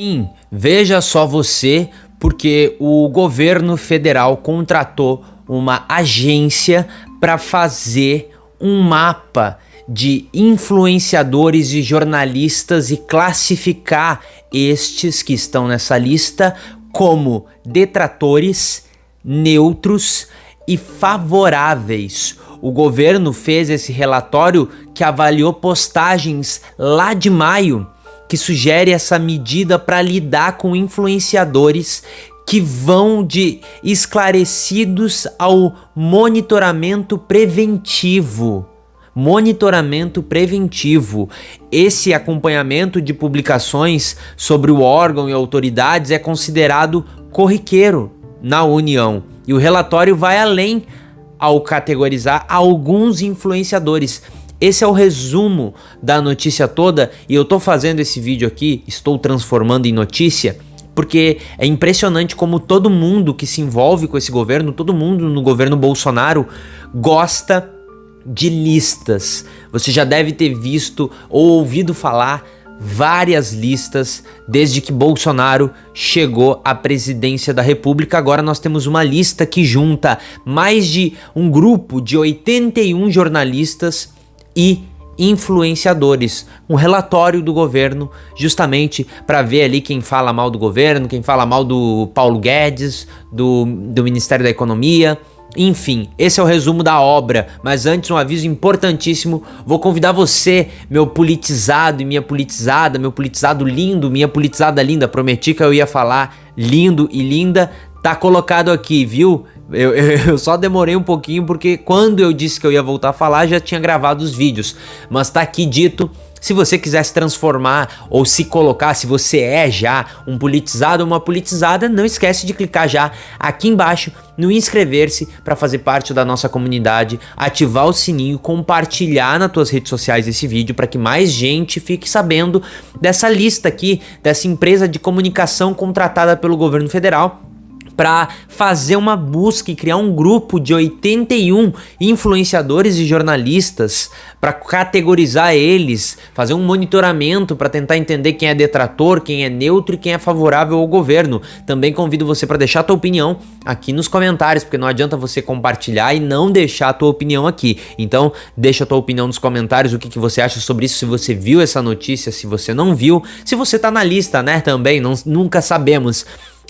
Sim, veja só você, porque o governo federal contratou uma agência para fazer um mapa de influenciadores e jornalistas e classificar estes que estão nessa lista como detratores, neutros e favoráveis. O governo fez esse relatório que avaliou postagens lá de maio que sugere essa medida para lidar com influenciadores que vão de esclarecidos ao monitoramento preventivo. Monitoramento preventivo. Esse acompanhamento de publicações sobre o órgão e autoridades é considerado corriqueiro na União. E o relatório vai além ao categorizar alguns influenciadores esse é o resumo da notícia toda e eu tô fazendo esse vídeo aqui, estou transformando em notícia, porque é impressionante como todo mundo que se envolve com esse governo, todo mundo no governo Bolsonaro gosta de listas. Você já deve ter visto ou ouvido falar várias listas desde que Bolsonaro chegou à presidência da República. Agora nós temos uma lista que junta mais de um grupo de 81 jornalistas e influenciadores, um relatório do governo, justamente para ver ali quem fala mal do governo, quem fala mal do Paulo Guedes, do, do Ministério da Economia. Enfim, esse é o resumo da obra, mas antes um aviso importantíssimo, vou convidar você, meu politizado e minha politizada, meu politizado lindo, minha politizada linda, prometi que eu ia falar lindo e linda, tá colocado aqui, viu? Eu, eu, só demorei um pouquinho porque quando eu disse que eu ia voltar a falar já tinha gravado os vídeos. Mas tá aqui dito. Se você quiser se transformar ou se colocar, se você é já um politizado ou uma politizada, não esquece de clicar já aqui embaixo no inscrever-se para fazer parte da nossa comunidade, ativar o sininho, compartilhar nas tuas redes sociais esse vídeo para que mais gente fique sabendo dessa lista aqui, dessa empresa de comunicação contratada pelo governo federal para fazer uma busca e criar um grupo de 81 influenciadores e jornalistas para categorizar eles, fazer um monitoramento para tentar entender quem é detrator, quem é neutro e quem é favorável ao governo. Também convido você para deixar a tua opinião aqui nos comentários, porque não adianta você compartilhar e não deixar a tua opinião aqui. Então, deixa a tua opinião nos comentários, o que, que você acha sobre isso, se você viu essa notícia, se você não viu, se você tá na lista, né, também, não, nunca sabemos.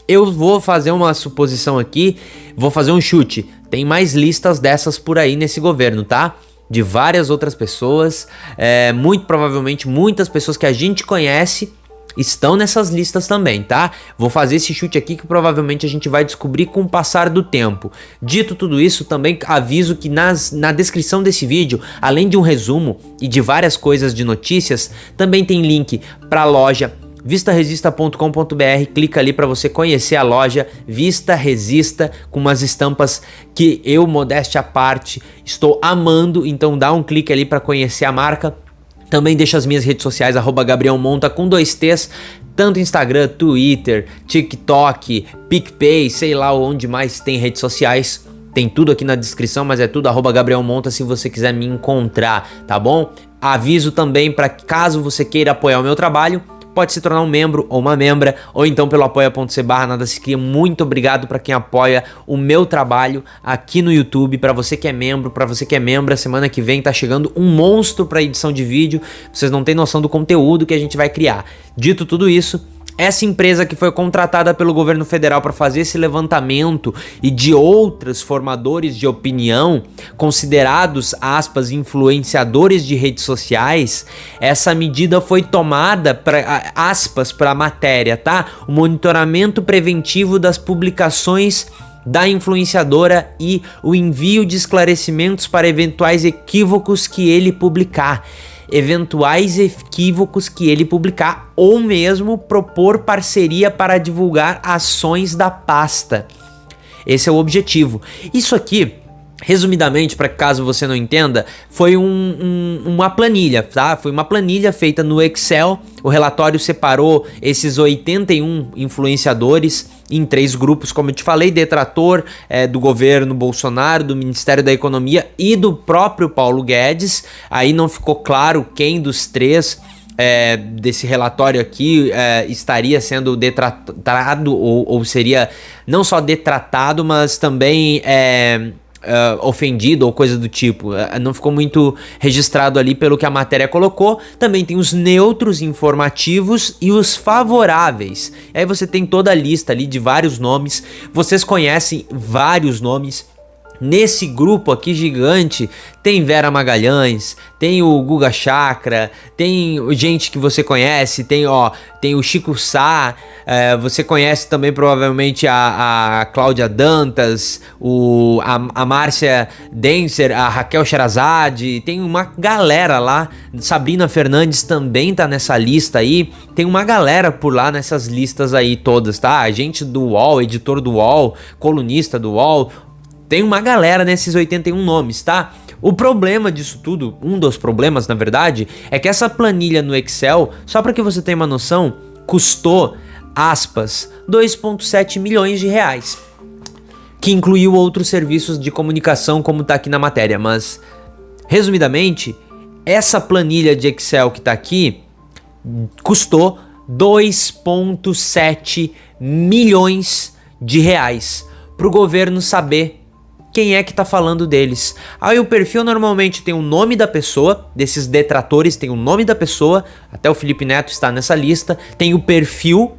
Eu vou fazer uma suposição aqui, vou fazer um chute. Tem mais listas dessas por aí nesse governo, tá? De várias outras pessoas, é, muito provavelmente muitas pessoas que a gente conhece estão nessas listas também, tá? Vou fazer esse chute aqui que provavelmente a gente vai descobrir com o passar do tempo. Dito tudo isso, também aviso que nas, na descrição desse vídeo, além de um resumo e de várias coisas de notícias, também tem link para loja vistaresista.com.br, clica ali para você conhecer a loja Vista Resista com umas estampas que eu, modéstia à parte, estou amando, então dá um clique ali para conhecer a marca. Também deixa as minhas redes sociais, arroba Gabriel Monta com dois T's, tanto Instagram, Twitter, TikTok, PicPay, sei lá onde mais tem redes sociais. Tem tudo aqui na descrição, mas é tudo arroba Gabriel Monta se você quiser me encontrar, tá bom? Aviso também para caso você queira apoiar o meu trabalho, pode se tornar um membro ou uma membra, ou então pelo apoia.se barra nada se cria. Muito obrigado para quem apoia o meu trabalho aqui no YouTube, para você que é membro, para você que é membro, semana que vem tá chegando um monstro para edição de vídeo. Vocês não têm noção do conteúdo que a gente vai criar. Dito tudo isso, essa empresa que foi contratada pelo governo federal para fazer esse levantamento e de outros formadores de opinião, considerados aspas influenciadores de redes sociais, essa medida foi tomada para aspas para a matéria, tá? O monitoramento preventivo das publicações da influenciadora e o envio de esclarecimentos para eventuais equívocos que ele publicar eventuais equívocos que ele publicar ou mesmo propor parceria para divulgar ações da pasta. Esse é o objetivo. Isso aqui Resumidamente, para caso você não entenda, foi um, um, uma planilha, tá? Foi uma planilha feita no Excel. O relatório separou esses 81 influenciadores em três grupos, como eu te falei: detrator é, do governo Bolsonaro, do Ministério da Economia e do próprio Paulo Guedes. Aí não ficou claro quem dos três é, desse relatório aqui é, estaria sendo detratado ou, ou, seria não só detratado, mas também é, Uh, ofendido ou coisa do tipo. Uh, não ficou muito registrado ali pelo que a matéria colocou. Também tem os neutros informativos e os favoráveis. Aí você tem toda a lista ali de vários nomes. Vocês conhecem vários nomes. Nesse grupo aqui gigante tem Vera Magalhães, tem o Guga Chakra, tem gente que você conhece, tem ó, tem o Chico Sá, é, você conhece também provavelmente a, a Cláudia Dantas, o, a, a Márcia Denser, a Raquel Sherazade, tem uma galera lá, Sabrina Fernandes também tá nessa lista aí, tem uma galera por lá nessas listas aí todas, tá? A gente do UOL, editor do UOL, colunista do UOL, tem uma galera nesses 81 nomes, tá? O problema disso tudo, um dos problemas na verdade, é que essa planilha no Excel, só para que você tenha uma noção, custou, aspas, 2,7 milhões de reais. Que incluiu outros serviços de comunicação, como tá aqui na matéria, mas resumidamente, essa planilha de Excel que tá aqui custou 2,7 milhões de reais para o governo saber quem é que tá falando deles. Aí o perfil normalmente tem o nome da pessoa, desses detratores tem o nome da pessoa, até o Felipe Neto está nessa lista, tem o perfil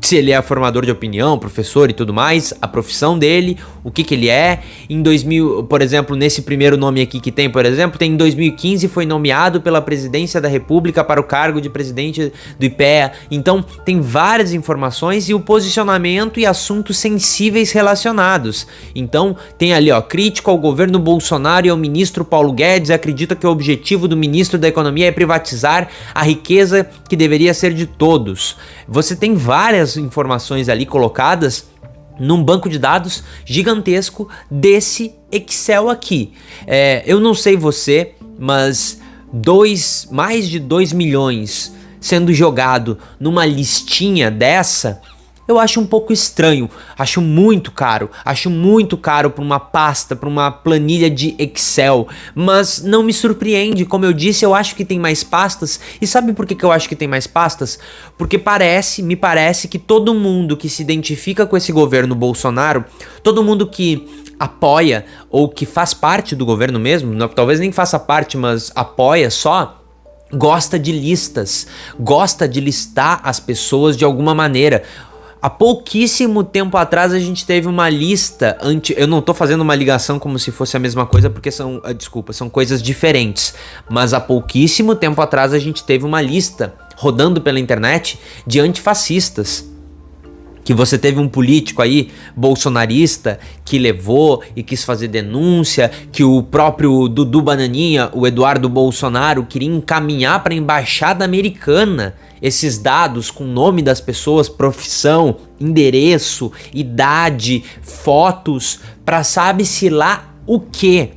se ele é formador de opinião, professor e tudo mais, a profissão dele, o que que ele é. Em 2000, por exemplo, nesse primeiro nome aqui que tem, por exemplo, tem em 2015 foi nomeado pela presidência da República para o cargo de presidente do IPEA. Então, tem várias informações e o posicionamento e assuntos sensíveis relacionados. Então, tem ali, ó, crítico ao governo Bolsonaro e ao ministro Paulo Guedes, acredita que o objetivo do ministro da Economia é privatizar a riqueza que deveria ser de todos. Você tem várias informações ali colocadas num banco de dados gigantesco desse Excel aqui. É, eu não sei você, mas dois, mais de 2 milhões sendo jogado numa listinha dessa eu acho um pouco estranho, acho muito caro, acho muito caro para uma pasta, para uma planilha de Excel, mas não me surpreende, como eu disse, eu acho que tem mais pastas. E sabe por que, que eu acho que tem mais pastas? Porque parece, me parece que todo mundo que se identifica com esse governo Bolsonaro, todo mundo que apoia ou que faz parte do governo mesmo, não, talvez nem faça parte, mas apoia só, gosta de listas, gosta de listar as pessoas de alguma maneira. Há pouquíssimo tempo atrás a gente teve uma lista anti. Eu não tô fazendo uma ligação como se fosse a mesma coisa, porque são. Uh, desculpa, são coisas diferentes. Mas há pouquíssimo tempo atrás a gente teve uma lista rodando pela internet de antifascistas que você teve um político aí bolsonarista que levou e quis fazer denúncia, que o próprio Dudu Bananinha, o Eduardo Bolsonaro, queria encaminhar para a embaixada americana esses dados com nome das pessoas, profissão, endereço, idade, fotos, para sabe-se lá o que,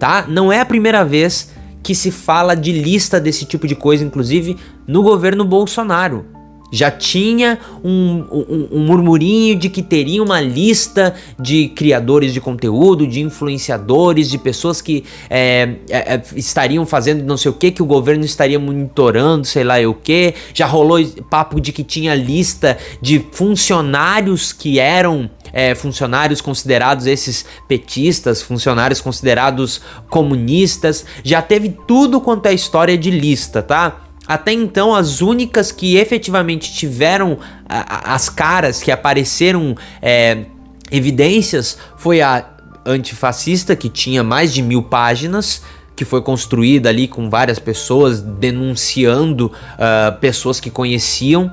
tá? Não é a primeira vez que se fala de lista desse tipo de coisa, inclusive no governo Bolsonaro já tinha um, um, um, murmurinho de que teria uma lista de criadores de conteúdo, de influenciadores, de pessoas que é, é, é estariam fazendo não sei o que, que o governo estaria monitorando, sei lá o que. Já rolou papo de que tinha lista de funcionários que eram é, funcionários considerados esses petistas, funcionários considerados comunistas. Já teve tudo quanto é história de lista, tá? Até então, as únicas que efetivamente tiveram as caras que apareceram é, evidências foi a antifascista, que tinha mais de mil páginas, que foi construída ali com várias pessoas denunciando uh, pessoas que conheciam.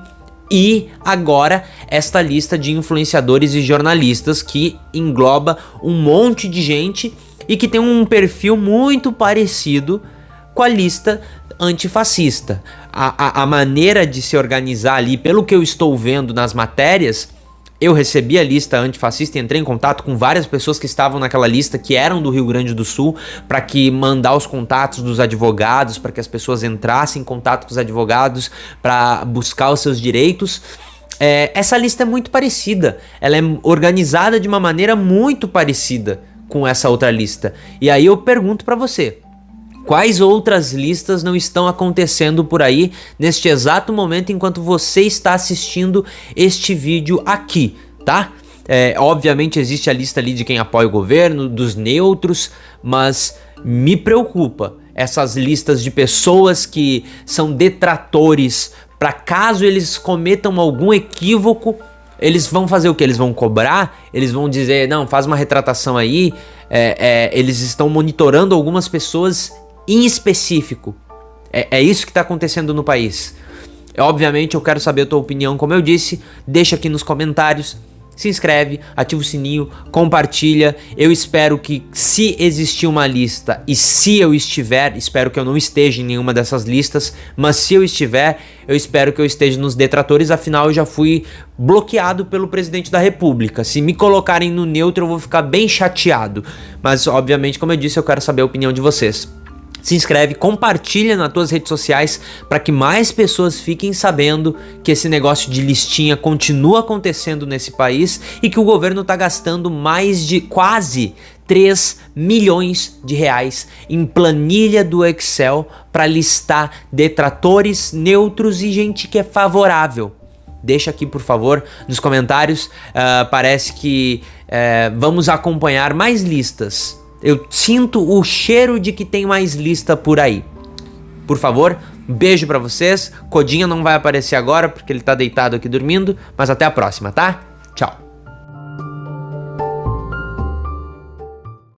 E agora esta lista de influenciadores e jornalistas que engloba um monte de gente e que tem um perfil muito parecido com a lista antifascista. A, a, a maneira de se organizar ali, pelo que eu estou vendo nas matérias, eu recebi a lista antifascista e entrei em contato com várias pessoas que estavam naquela lista que eram do Rio Grande do Sul para que mandar os contatos dos advogados para que as pessoas entrassem em contato com os advogados para buscar os seus direitos. É, essa lista é muito parecida, ela é organizada de uma maneira muito parecida com essa outra lista. E aí eu pergunto para você, Quais outras listas não estão acontecendo por aí neste exato momento enquanto você está assistindo este vídeo aqui, tá? É, obviamente existe a lista ali de quem apoia o governo, dos neutros, mas me preocupa essas listas de pessoas que são detratores para caso eles cometam algum equívoco, eles vão fazer o que? Eles vão cobrar? Eles vão dizer, não, faz uma retratação aí. É, é, eles estão monitorando algumas pessoas em específico. É, é isso que está acontecendo no país. Obviamente, eu quero saber a tua opinião, como eu disse. Deixa aqui nos comentários se inscreve, ativa o sininho, compartilha. Eu espero que, se existir uma lista e se eu estiver, espero que eu não esteja em nenhuma dessas listas, mas se eu estiver, eu espero que eu esteja nos detratores, afinal eu já fui bloqueado pelo presidente da República. Se me colocarem no neutro, eu vou ficar bem chateado. Mas, obviamente, como eu disse, eu quero saber a opinião de vocês se inscreve, compartilha nas tuas redes sociais para que mais pessoas fiquem sabendo que esse negócio de listinha continua acontecendo nesse país e que o governo está gastando mais de quase 3 milhões de reais em planilha do Excel para listar detratores, neutros e gente que é favorável. Deixa aqui, por favor, nos comentários. Uh, parece que uh, vamos acompanhar mais listas eu sinto o cheiro de que tem mais lista por aí. Por favor, beijo para vocês. Codinha não vai aparecer agora porque ele tá deitado aqui dormindo, mas até a próxima, tá? Tchau.